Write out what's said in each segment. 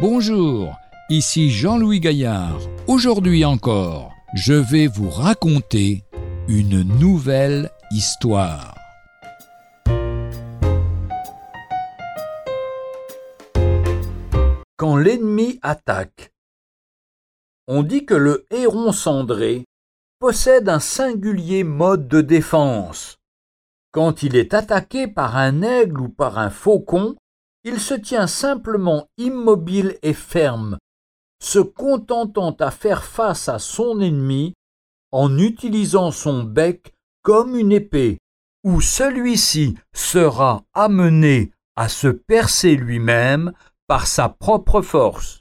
Bonjour, ici Jean-Louis Gaillard. Aujourd'hui encore, je vais vous raconter une nouvelle histoire. Quand l'ennemi attaque. On dit que le héron cendré possède un singulier mode de défense. Quand il est attaqué par un aigle ou par un faucon, il se tient simplement immobile et ferme, se contentant à faire face à son ennemi en utilisant son bec comme une épée, où celui-ci sera amené à se percer lui-même par sa propre force.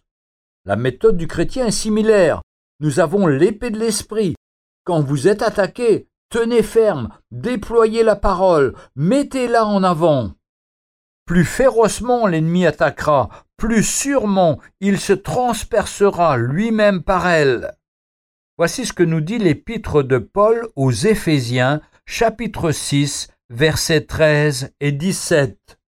La méthode du chrétien est similaire. Nous avons l'épée de l'esprit. Quand vous êtes attaqué, tenez ferme, déployez la parole, mettez-la en avant. Plus férocement l'ennemi attaquera, plus sûrement il se transpercera lui-même par elle. Voici ce que nous dit l'épître de Paul aux Éphésiens, chapitre 6, versets 13 et 17.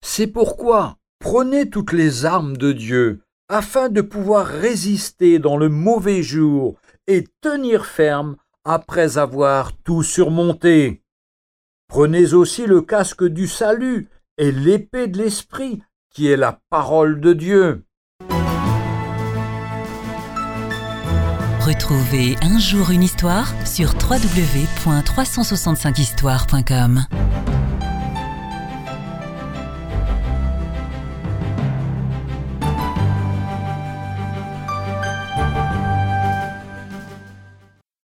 C'est pourquoi prenez toutes les armes de Dieu, afin de pouvoir résister dans le mauvais jour et tenir ferme après avoir tout surmonté. Prenez aussi le casque du salut et l'épée de l'Esprit, qui est la parole de Dieu. Retrouvez un jour une histoire sur www.365histoire.com.